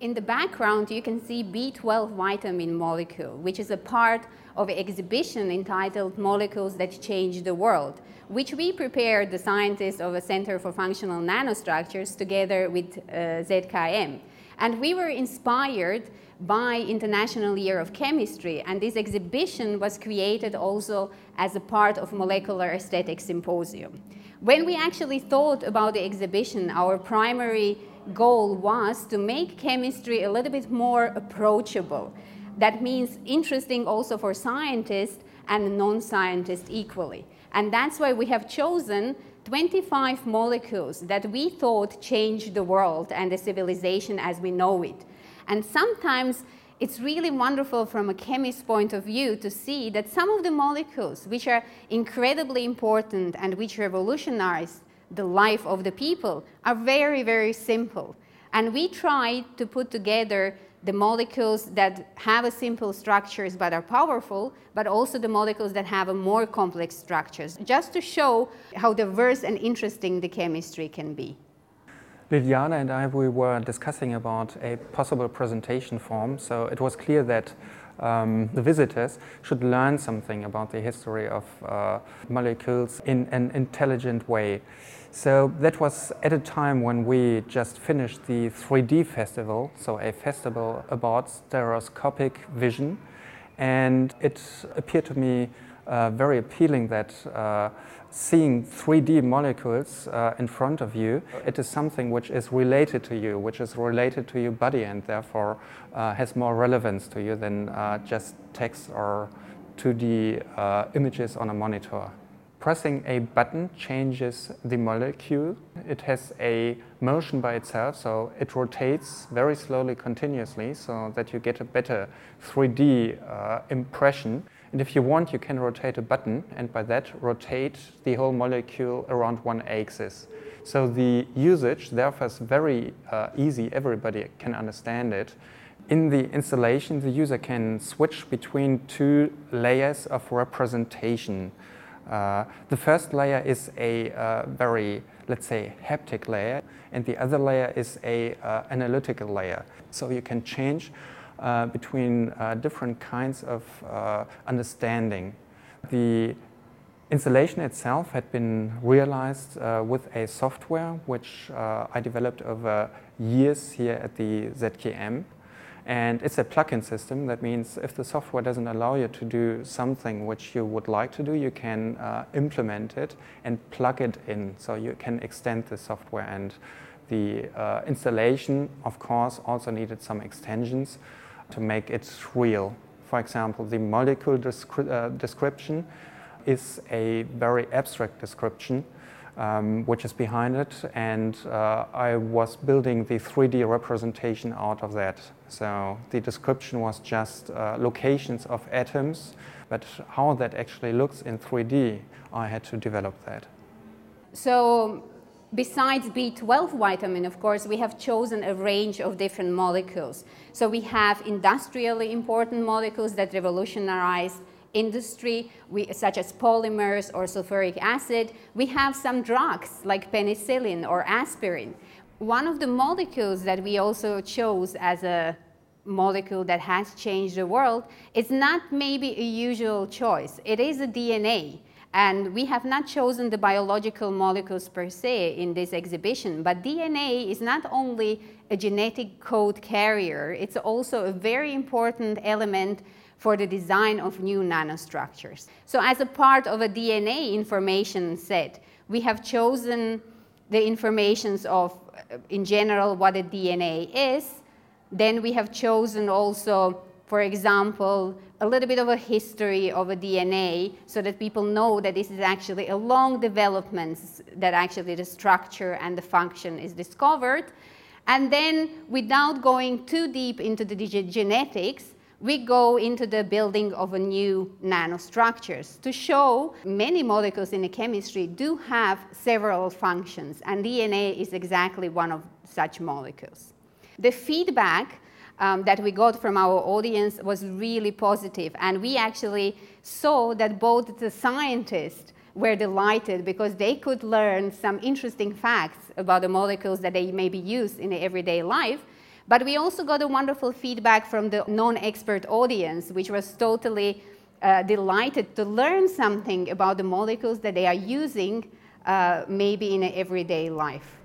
In the background, you can see B12 vitamin molecule, which is a part of an exhibition entitled Molecules That Change the World, which we prepared, the scientists of the Center for Functional Nanostructures, together with uh, ZKM. And we were inspired by International Year of Chemistry, and this exhibition was created also as a part of Molecular Aesthetics Symposium. When we actually thought about the exhibition, our primary goal was to make chemistry a little bit more approachable. That means interesting also for scientists and non-scientists equally. And that's why we have chosen 25 molecules that we thought changed the world and the civilization as we know it. And sometimes it's really wonderful from a chemist's point of view to see that some of the molecules which are incredibly important and which revolutionized the life of the people are very, very simple. And we try to put together the molecules that have a simple structures but are powerful, but also the molecules that have a more complex structures, just to show how diverse and interesting the chemistry can be. Liliana and I, we were discussing about a possible presentation form, so it was clear that um, the visitors should learn something about the history of uh, molecules in an intelligent way. So that was at a time when we just finished the 3D festival, so a festival about stereoscopic vision. And it appeared to me uh, very appealing that uh, seeing 3D molecules uh, in front of you, it is something which is related to you, which is related to your body and therefore uh, has more relevance to you than uh, just text or 2D uh, images on a monitor. Pressing a button changes the molecule. It has a motion by itself, so it rotates very slowly continuously so that you get a better 3D uh, impression. And if you want, you can rotate a button and by that rotate the whole molecule around one axis. So the usage therefore is very uh, easy, everybody can understand it. In the installation, the user can switch between two layers of representation. Uh, the first layer is a uh, very, let's say, haptic layer, and the other layer is a uh, analytical layer. So you can change uh, between uh, different kinds of uh, understanding. The installation itself had been realized with a software which I developed over years here at the ZKM. And it's a plug-in system. That means if the software doesn't allow you to do something which you would like to do, you can uh, implement it and plug it in. So you can extend the software. And the uh, installation, of course, also needed some extensions to make it real. For example, the molecule descri uh, description is a very abstract description um, which is behind it, and uh, I was building the 3D representation out of that. So the description was just uh, locations of atoms, but how that actually looks in 3D, I had to develop that. So besides B12 vitamin, of course, we have chosen a range of different molecules. So we have industrially important molecules that revolutionized industry, we, such as polymers or sulfuric acid. We have some drugs like penicillin or aspirin. One of the molecules that we also chose as a molecule that has changed the world is not maybe a usual choice. It is a DNA. And we have not chosen the biological molecules per se in this exhibition, but DNA is not only a genetic code carrier, it's also a very important element for the design of new nanostructures. So as a part of a DNA information set, we have chosen the informations of, in general, what a DNA is. Then we have chosen also, for example, a little bit of a history of a DNA so that people know that this is actually a long development that actually the structure and the function is discovered. And then without going too deep into the genetics, we go into the building of a new nanostructures to show many molecules in the chemistry do have several functions, and DNA is exactly one of such molecules. The feedback um, that we got from our audience was really positive, and we actually saw that both the scientists were delighted because they could learn some interesting facts about the molecules that they maybe use in everyday life, But we also got a wonderful feedback from the non-expert audience, which was totally uh, delighted to learn something about the molecules that they are using uh, maybe in everyday life.